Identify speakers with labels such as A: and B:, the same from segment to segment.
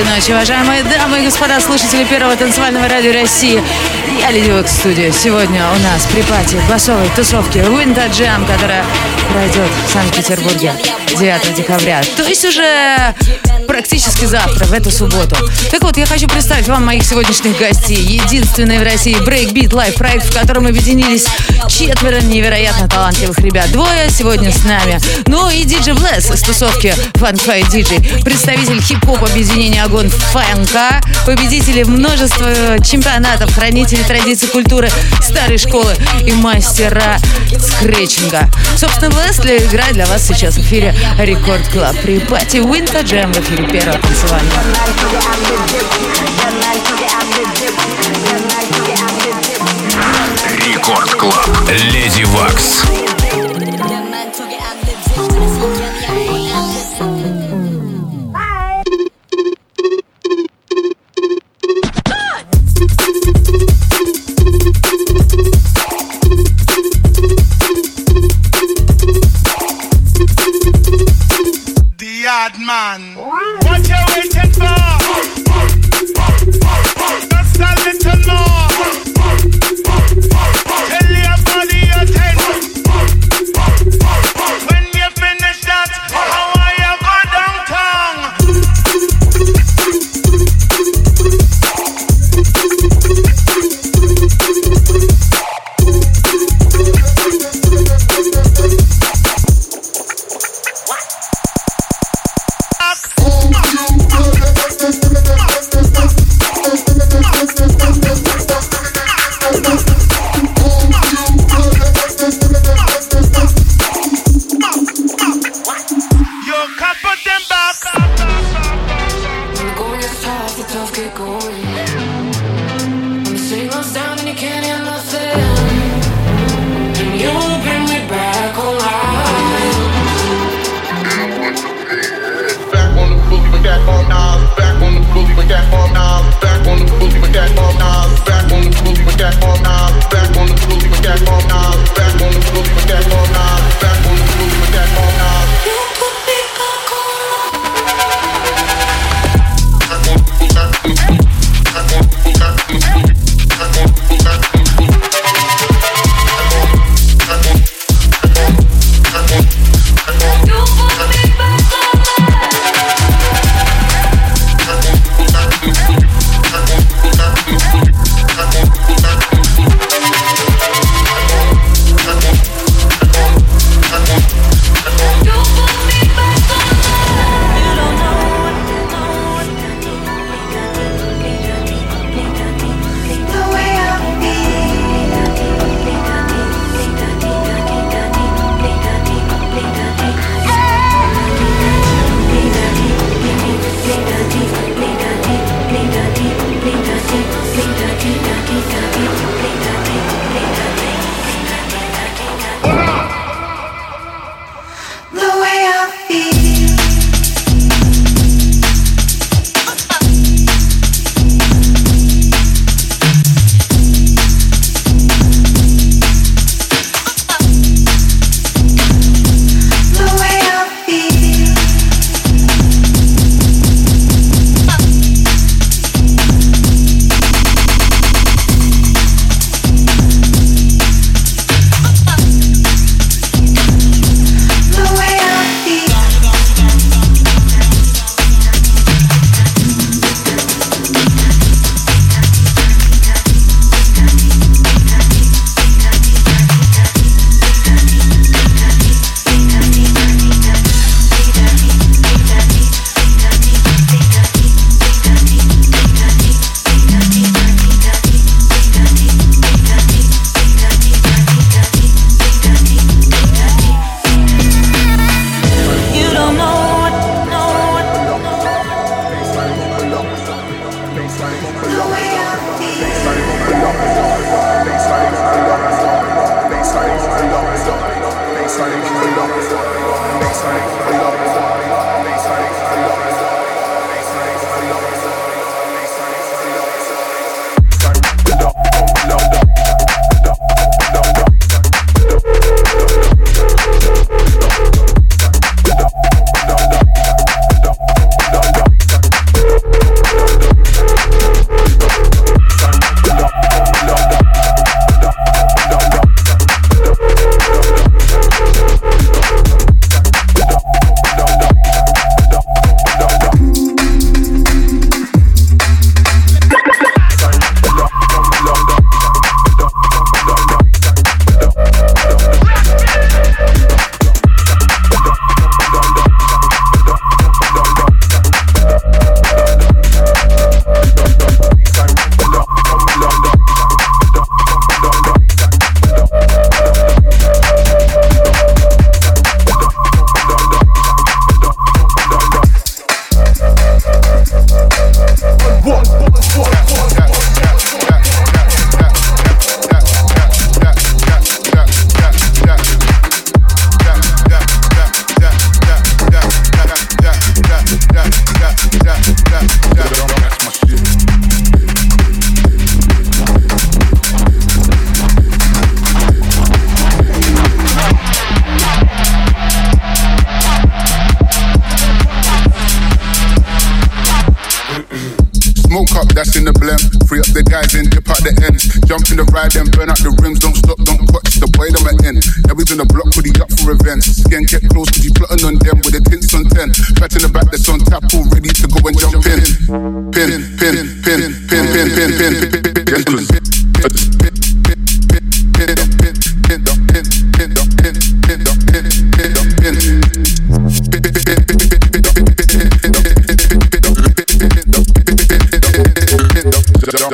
A: Доброй ночи, уважаемые дамы и господа, слушатели первого танцевального радио России. Я Леди Вокс студия. Сегодня у нас при пати басовой тусовки Winter Jam, которая пройдет в Санкт-Петербурге 9 декабря. То есть уже практически завтра, в эту субботу. Так вот, я хочу представить вам моих сегодняшних гостей. Единственный в России Breakbeat Live проект, в котором объединились четверо невероятно талантливых ребят. Двое сегодня с нами. Ну и DJ Bless из тусовки Funk Fight DJ. Представитель хип-хоп объединения Огонь Фанка. Победители множества чемпионатов, хранители традиций культуры старой школы и мастера скретчинга. Собственно, Bless играет для вас сейчас в эфире Record Club pre-party Winter Jam в эфире эфире первого танцевального.
B: Рекорд Клаб. Леди Вакс.
C: bad man. What you waiting for? Just a little more.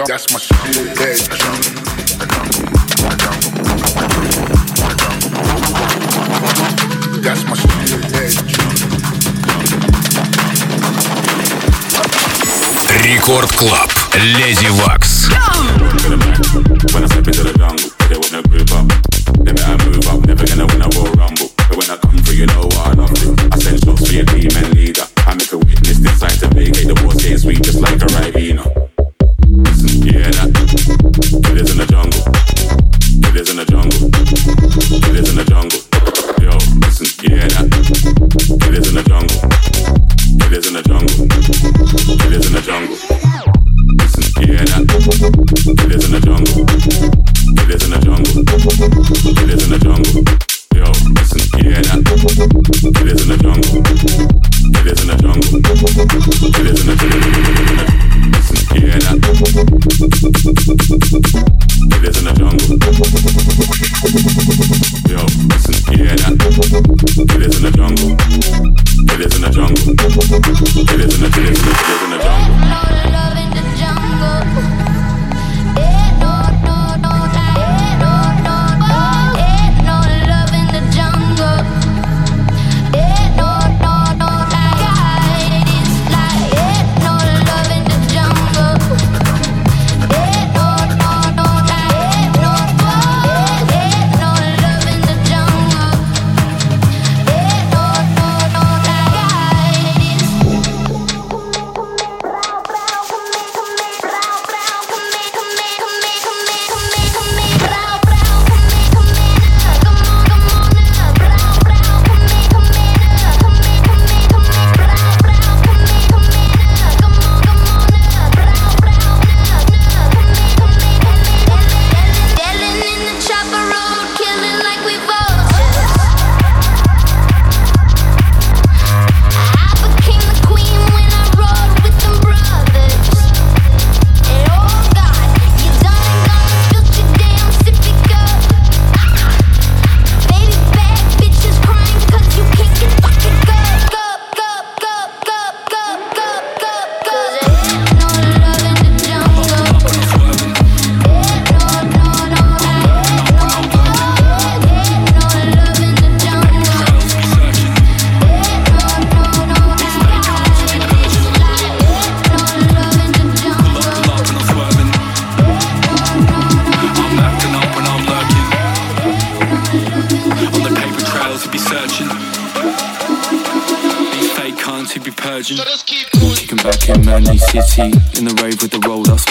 C: That's my shit. That's my
D: Рекорд Клаб. Леди Вакс.
E: When I step into the jungle,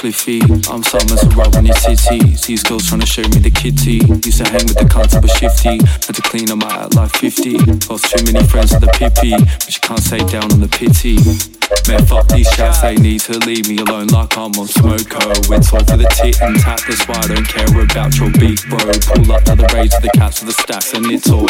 E: up
F: spliffy. I'm Summers a roll in your city. These girls trying to show me the kitty. Used to hang with the cunts were shifty. Had to clean out at like 50. Lost too many friends with the pippy. But you can't stay down on the pity. Man, fuck these chats, they need to leave me alone like I'm on smoko. It's all for the tit and tat, that's why I don't care about your beef, bro. Pull up to the rage of the cats with the stacks, and it's all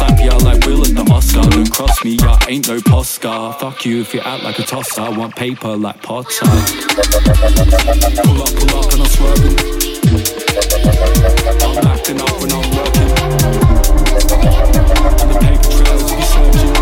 F: Slap ya like Will at the Oscar. Don't cross me, ya ain't no Poscar. Fuck you if you act like a tosser. I want paper like Potter. Pull up, pull up, and I'm swerving. I'm acting up when I'm working. On the paper trails be searching.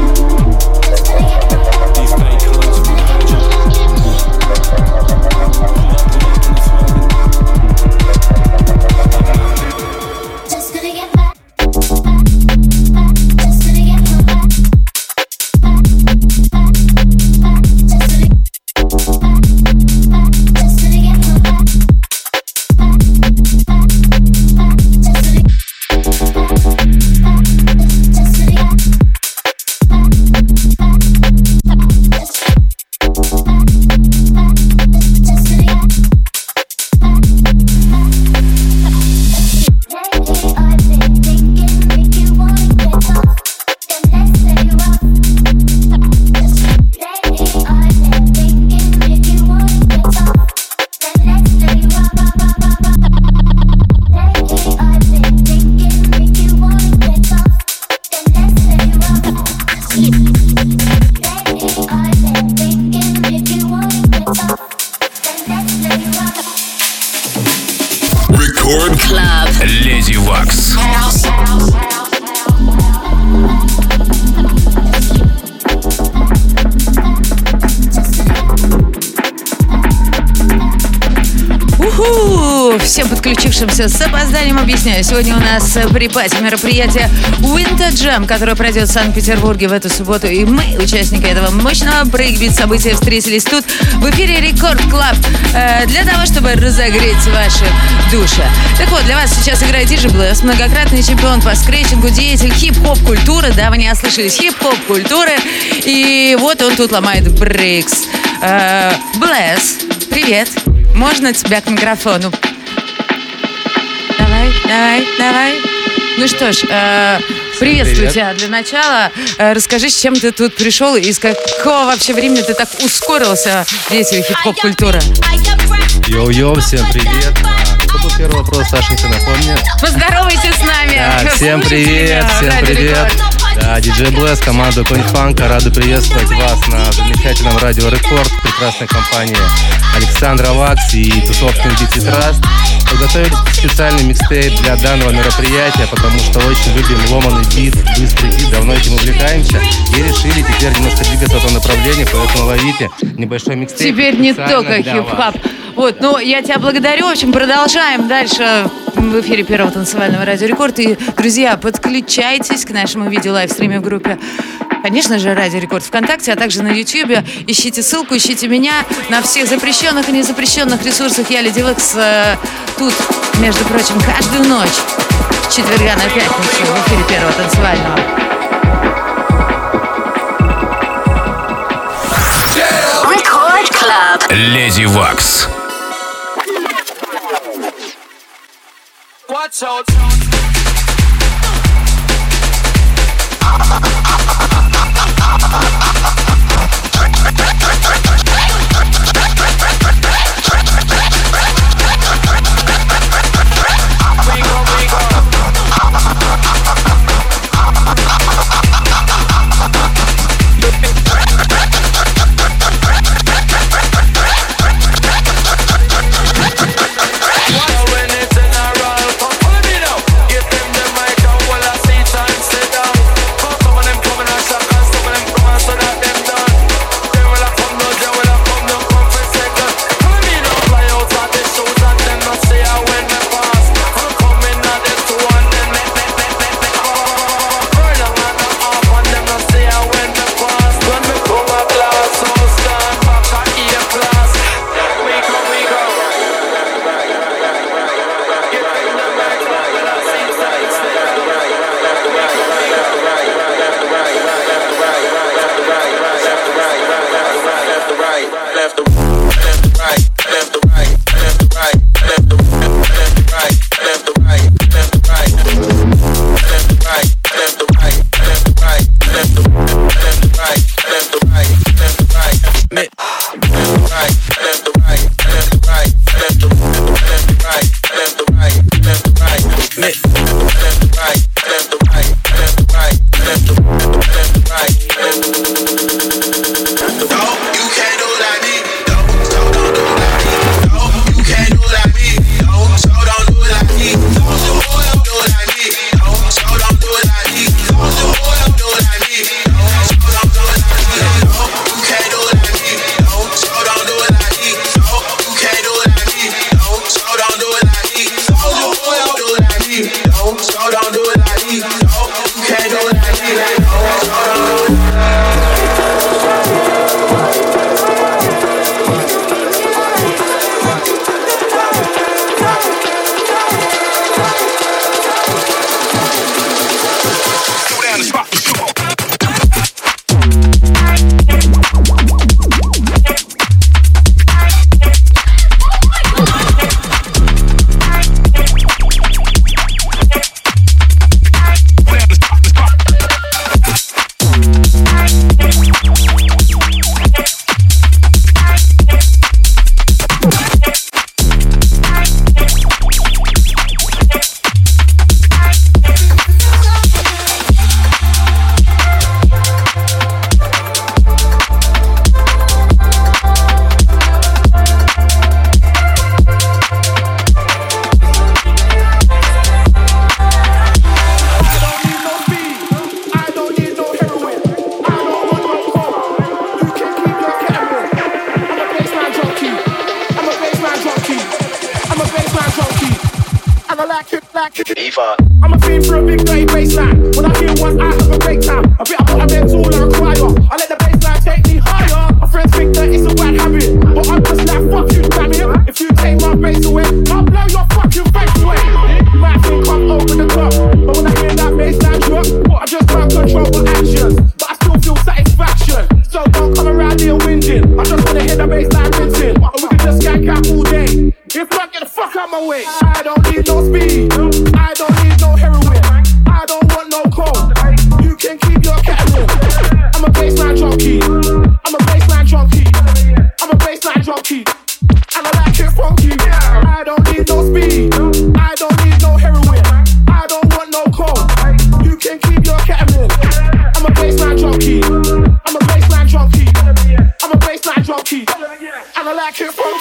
A: Подключившимся с опозданием объясняю. Сегодня у нас pre-party мероприятие Winter Jam, которое пройдет в Санкт-Петербурге в эту субботу. И мы, участники этого мощного брейкбит события, встретились тут в эфире Record Club э, для того, чтобы разогреть ваши души. Так вот, для вас сейчас играет DJ Bless, многократный чемпион по скретчингу, деятель хип-хоп культуры. Да, вы не ослышались, хип-хоп культуры. И вот он тут ломает breaks. Э, Bless, привет. Можно тебя к микрофону? Давай, давай, давай. Ну что ж, э, приветствую
G: Привет.
A: тебя для начала. Э, расскажи, с чем ты тут пришел и с какого вообще времени ты так ускорился в действии хип-хоп-культуры?
G: Йоу-йоу, всем привет. Первый вопрос, Сашенька, напомни?
A: Поздоровайся с нами.
G: Да, всем
A: Слушайте
G: привет, всем привет.
A: Рекорд.
G: Да, диджей Bless, команда Огонь Фанка, рады приветствовать вас на замечательном радио Рекорд, прекрасной компании Александра Waks и тусовки Дикси Траст. Подготовили специальный микстейп для данного мероприятия, потому что очень любим ломаный бит, быстрый бит, давно этим увлекаемся и решили теперь немножко двигаться в этом направлении, поэтому ловите небольшой микстейп.
A: Теперь не только
G: вас.
A: Вот, ну, я тебя благодарю. В общем, продолжаем дальше в эфире Первого танцевального радио Рекорд. И, друзья, подключайтесь к нашему видео лайвстриме в группе Конечно же, Радио Рекорд ВКонтакте, а также на Ютьюбе. Ищите ссылку, ищите меня на всех запрещенных и незапрещенных ресурсах. Я Леди Векс э, тут, между прочим, каждую ночь с четверга на пятницу в эфире Первого танцевального.
B: Record Club.
D: Леди Вакс.
H: that's all. it. like junkie. And I like it funky. I don't need no speed. I don't need no heroin. I don't want no coke. You can keep your ketamine. I'm a baseline junkie. I'm a baseline junkie. I'm a baseline junkie. And I like it funky.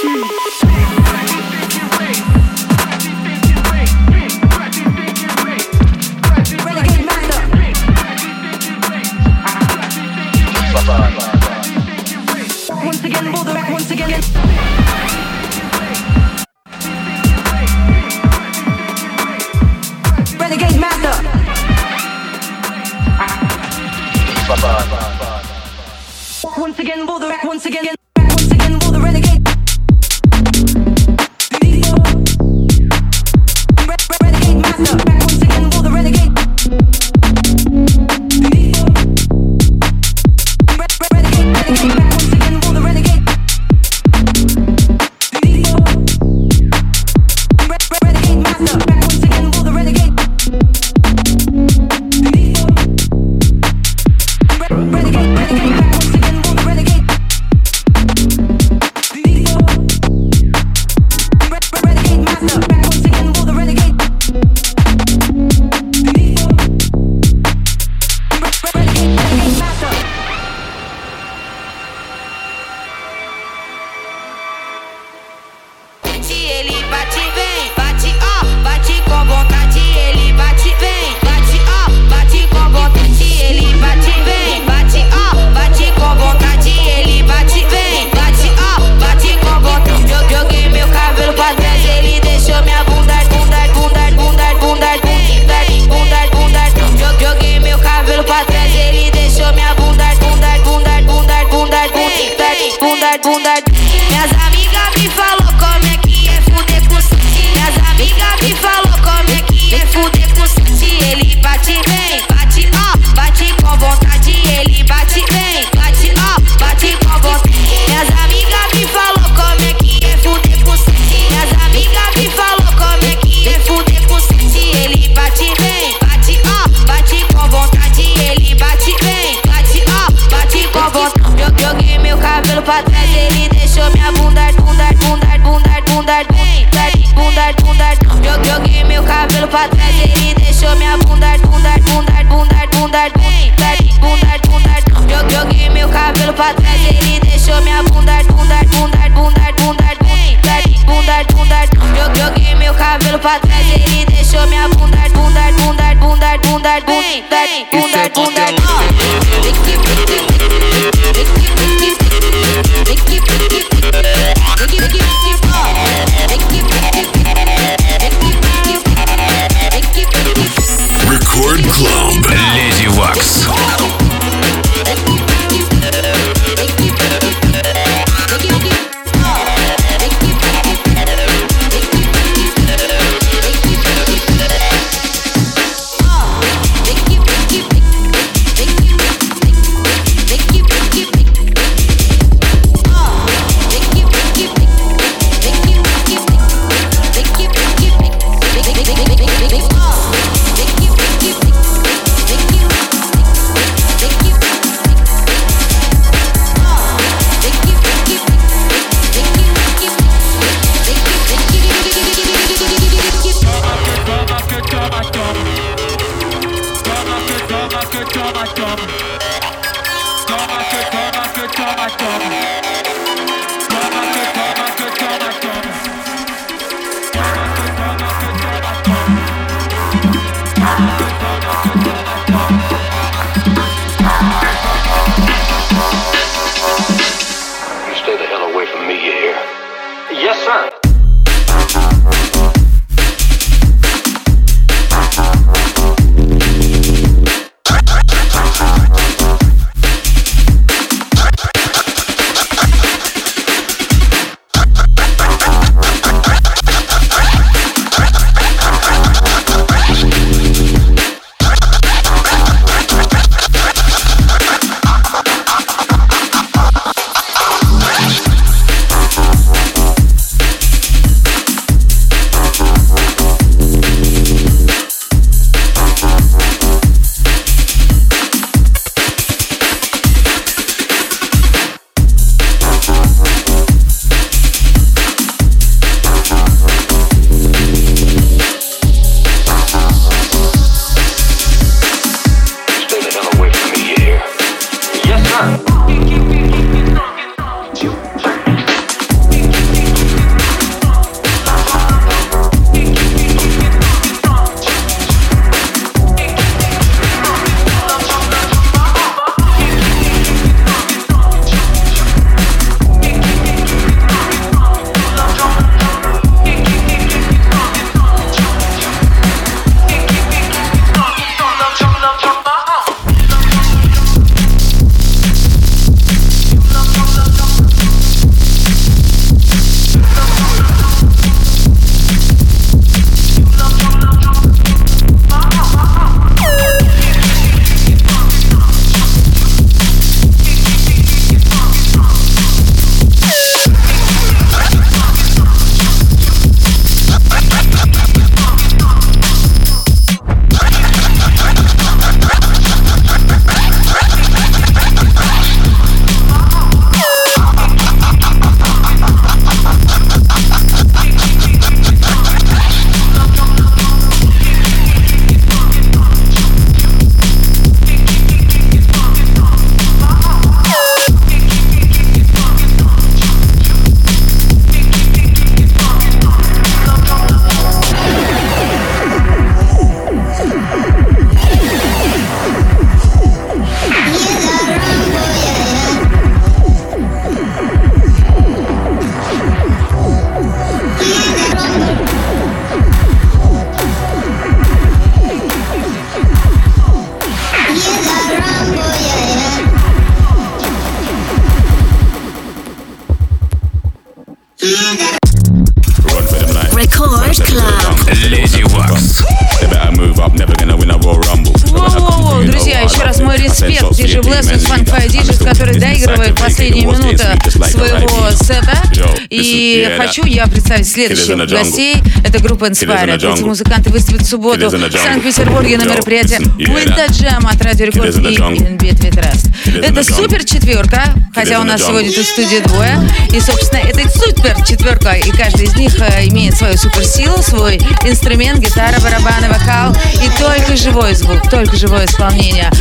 A: Следующих гостей. Это группа Inspired. Эти музыканты выступят в субботу в Санкт-Петербурге на мероприятии Winter Jam от Радио Рекорд и Inbit Trust. Это супер четверка, хотя у нас сегодня тут в студии двое. И, собственно, это супер четверка, и каждый из них э, имеет свою суперсилу, свой инструмент, гитара, барабаны, вокал и только живой звук, только живое исполнение.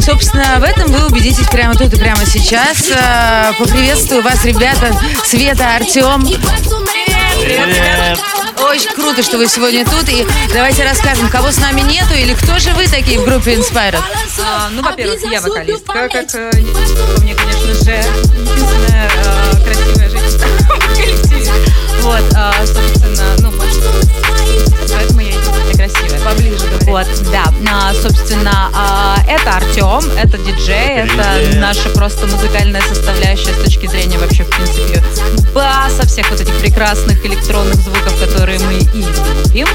A: Собственно, в этом вы убедитесь прямо тут и прямо сейчас. Э, Поприветствую вас, ребята, Света, Артем. Привет. Очень круто, что вы сегодня тут. И давайте расскажем, кого с нами нету или кто же вы такие в группе Inspired?
I: А, ну, во-первых, я вокалистка, как э, мне, конечно же, единственная э, красивая женщина в коллективе. Вот, а, собственно, ну, больше
A: Поближе
I: Вот, да. А, собственно, а, это Артем, это диджей, это наша просто музыкальная составляющая с точки зрения вообще, в принципе, баса, всех вот этих прекрасных электронных звуков, которые мы и любим.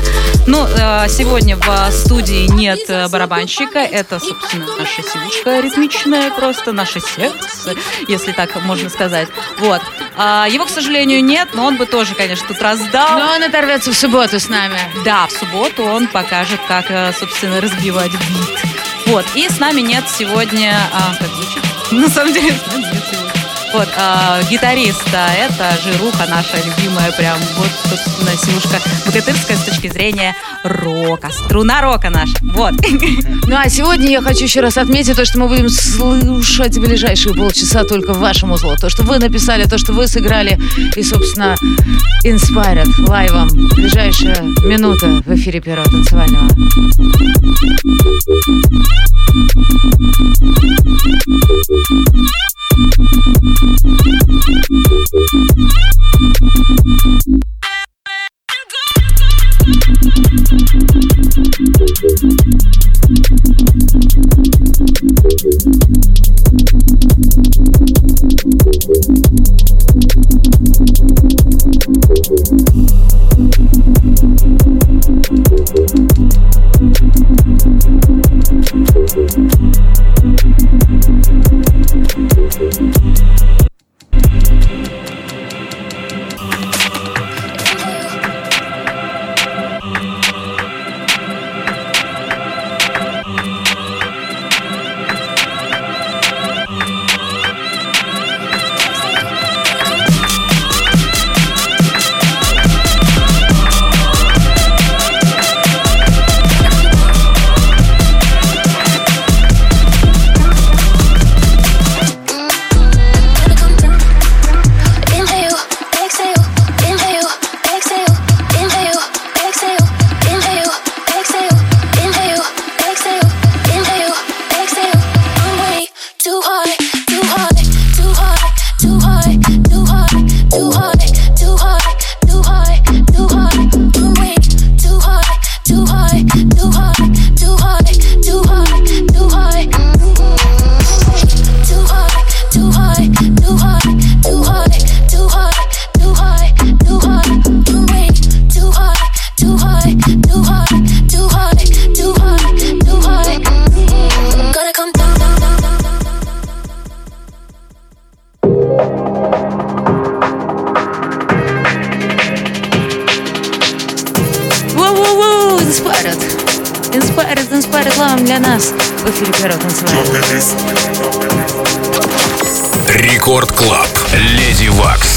I: Ну, э, сегодня в студии нет э, барабанщика, это, собственно, наша сивушка ритмичная, просто наше сердце, если так можно сказать. Вот. А, его, к сожалению, нет, но он бы тоже, конечно, тут раздал.
A: Но он оторвется в субботу с нами.
I: Да, в субботу он покажет, как, э, собственно, разбивать бит. Вот, и с нами нет сегодня... а, как звучит? На самом деле. Вот, а, гитариста, это Жируха наша любимая, прям, вот, собственно, силушка богатырская с точки зрения рока, струна рока наша, вот.
A: Ну а сегодня я хочу еще раз отметить то, что мы будем слушать в ближайшие полчаса только вашему зло. То, что вы написали, то, что вы сыграли. И, собственно, Inspired лайвом. Ближайшая минута в эфире первого танцевального.
J: Thank
I: в эфире первого танцевального. Record Club. Lady
A: Waks.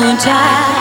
A: mountain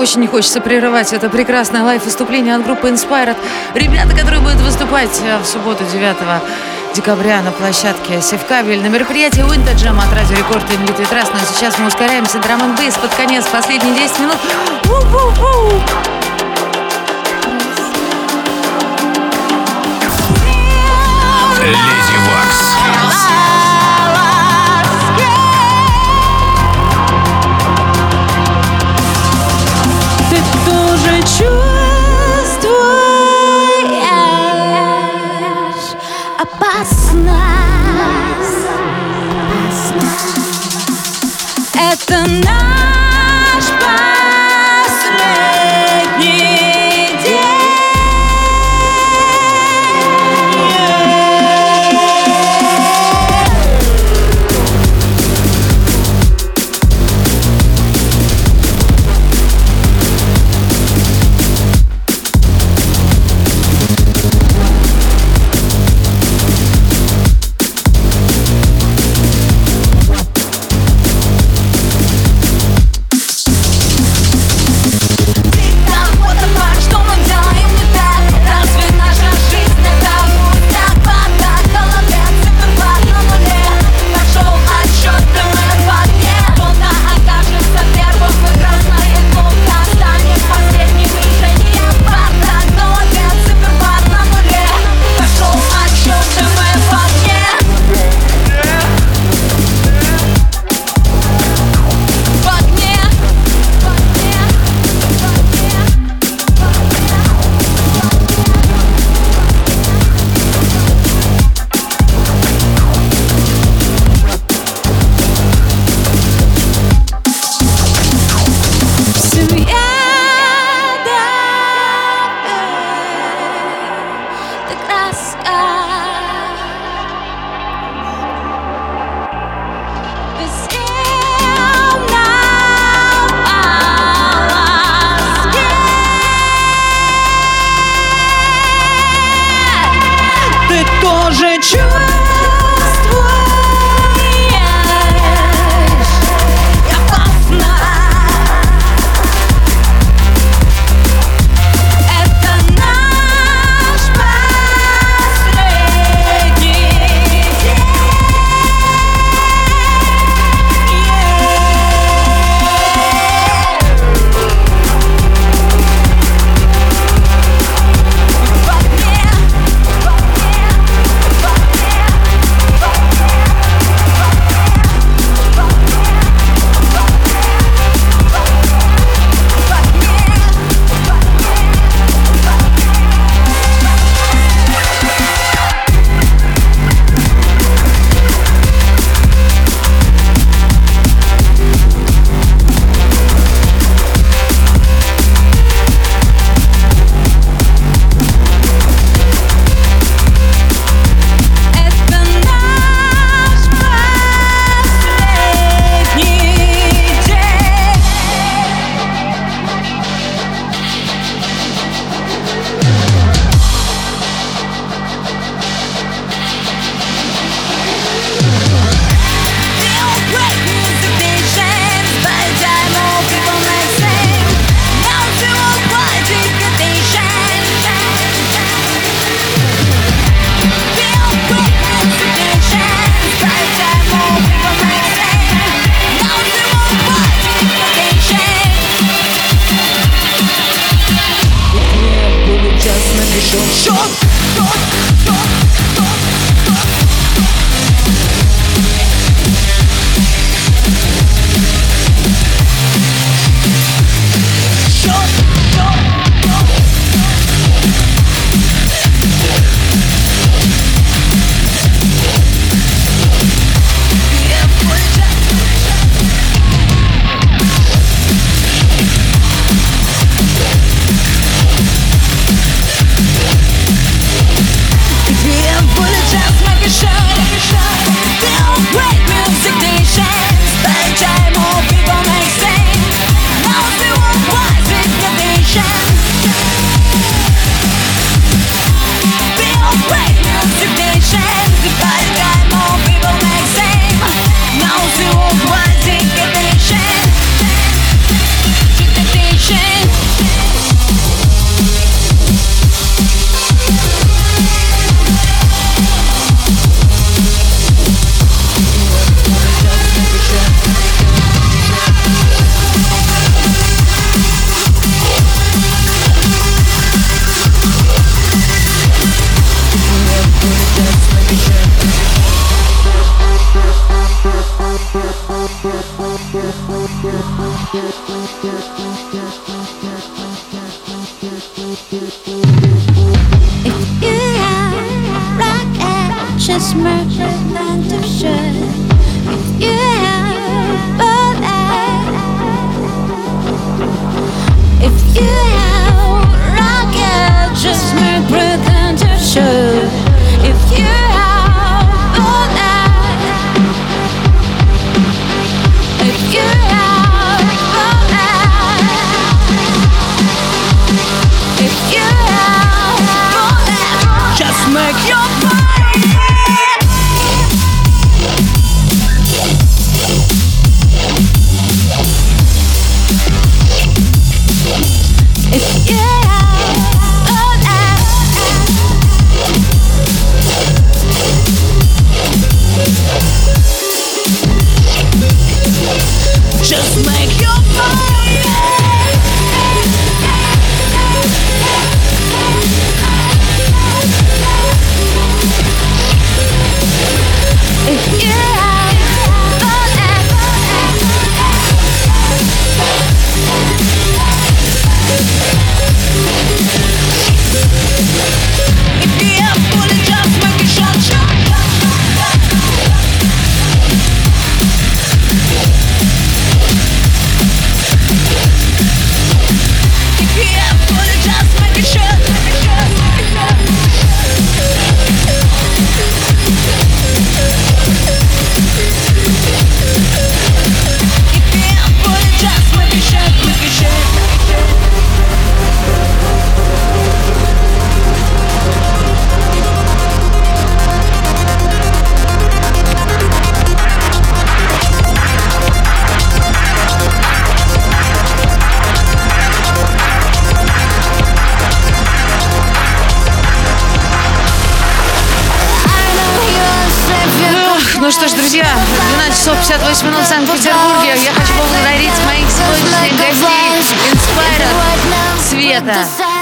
A: очень не хочется прерывать это прекрасное лайв-выступление от группы Inspired. Ребята, которые будут выступать э, в субботу 9 декабря на площадке Севкабель на мероприятии Winter Jam от Радио Рекорд и Литвы Трас. Но сейчас мы ускоряемся. Драм бейс под конец, последние 10 минут. У-ху-ху.
I: Леди Вакс.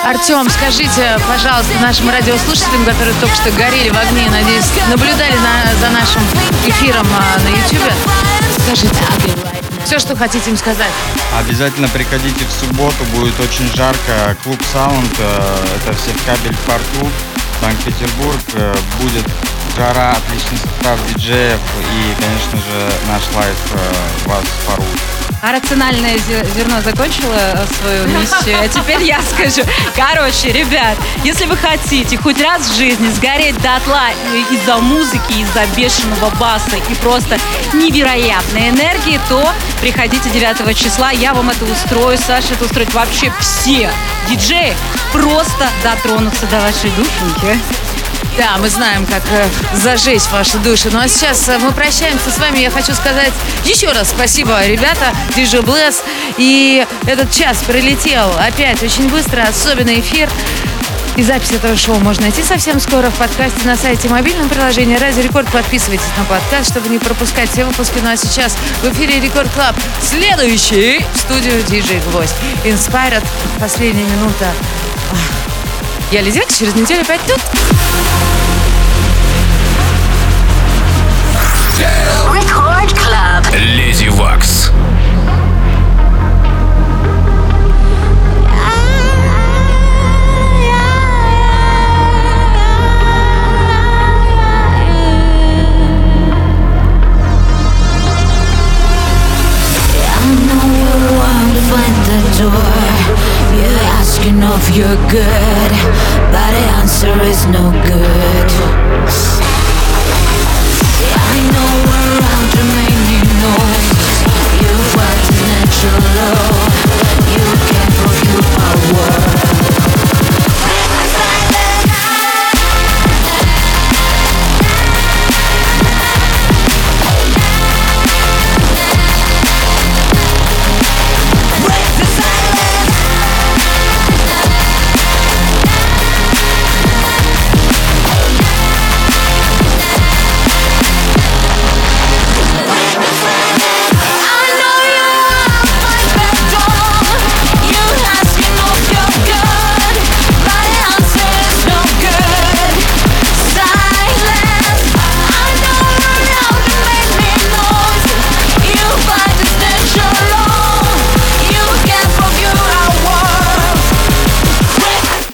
A: Артем, скажите, пожалуйста, нашим радиослушателям, которые только что горели в огне, надеюсь, наблюдали на- за нашим эфиром а, на YouTube, скажите все, что хотите им сказать.
K: Обязательно приходите в субботу, будет очень жарко. Клуб Саунд, э, это все в кабель в порту, Санкт-Петербург. Э, Будет жара, отличный состав диджеев и, конечно же, наш лайф э, вас порут.
I: А рациональное зе- зерно закончило э, свою миссию, а теперь я скажу. Короче, ребят, если вы хотите хоть раз в жизни сгореть дотла и- из-за музыки, из-за бешеного баса и просто невероятной энергии, то приходите 9 числа, я вам это устрою, Саша это устроит вообще все диджеи, просто дотронутся до вашей душеньки.
A: Да, мы знаем, как э, зажечь ваши души. Ну а сейчас э, мы прощаемся с вами. Я хочу сказать еще раз спасибо, ребята, DJ Bless. И этот час пролетел опять очень быстро, особенно эфир. И запись этого шоу можно найти совсем скоро в подкасте на сайте мобильном приложении Радио Рекорд. Подписывайтесь на подкаст, чтобы не пропускать все выпуски. Ну а сейчас в эфире Record Club. Следующий в студию DJ Гвоздь. Inspired. Последняя минута. Я Лидия, через неделю опять тут.
L: Record Club.
B: Леди Вакс.
M: you know if good, but the answer is no good. I know we're out remaining noise. You've watched natural love.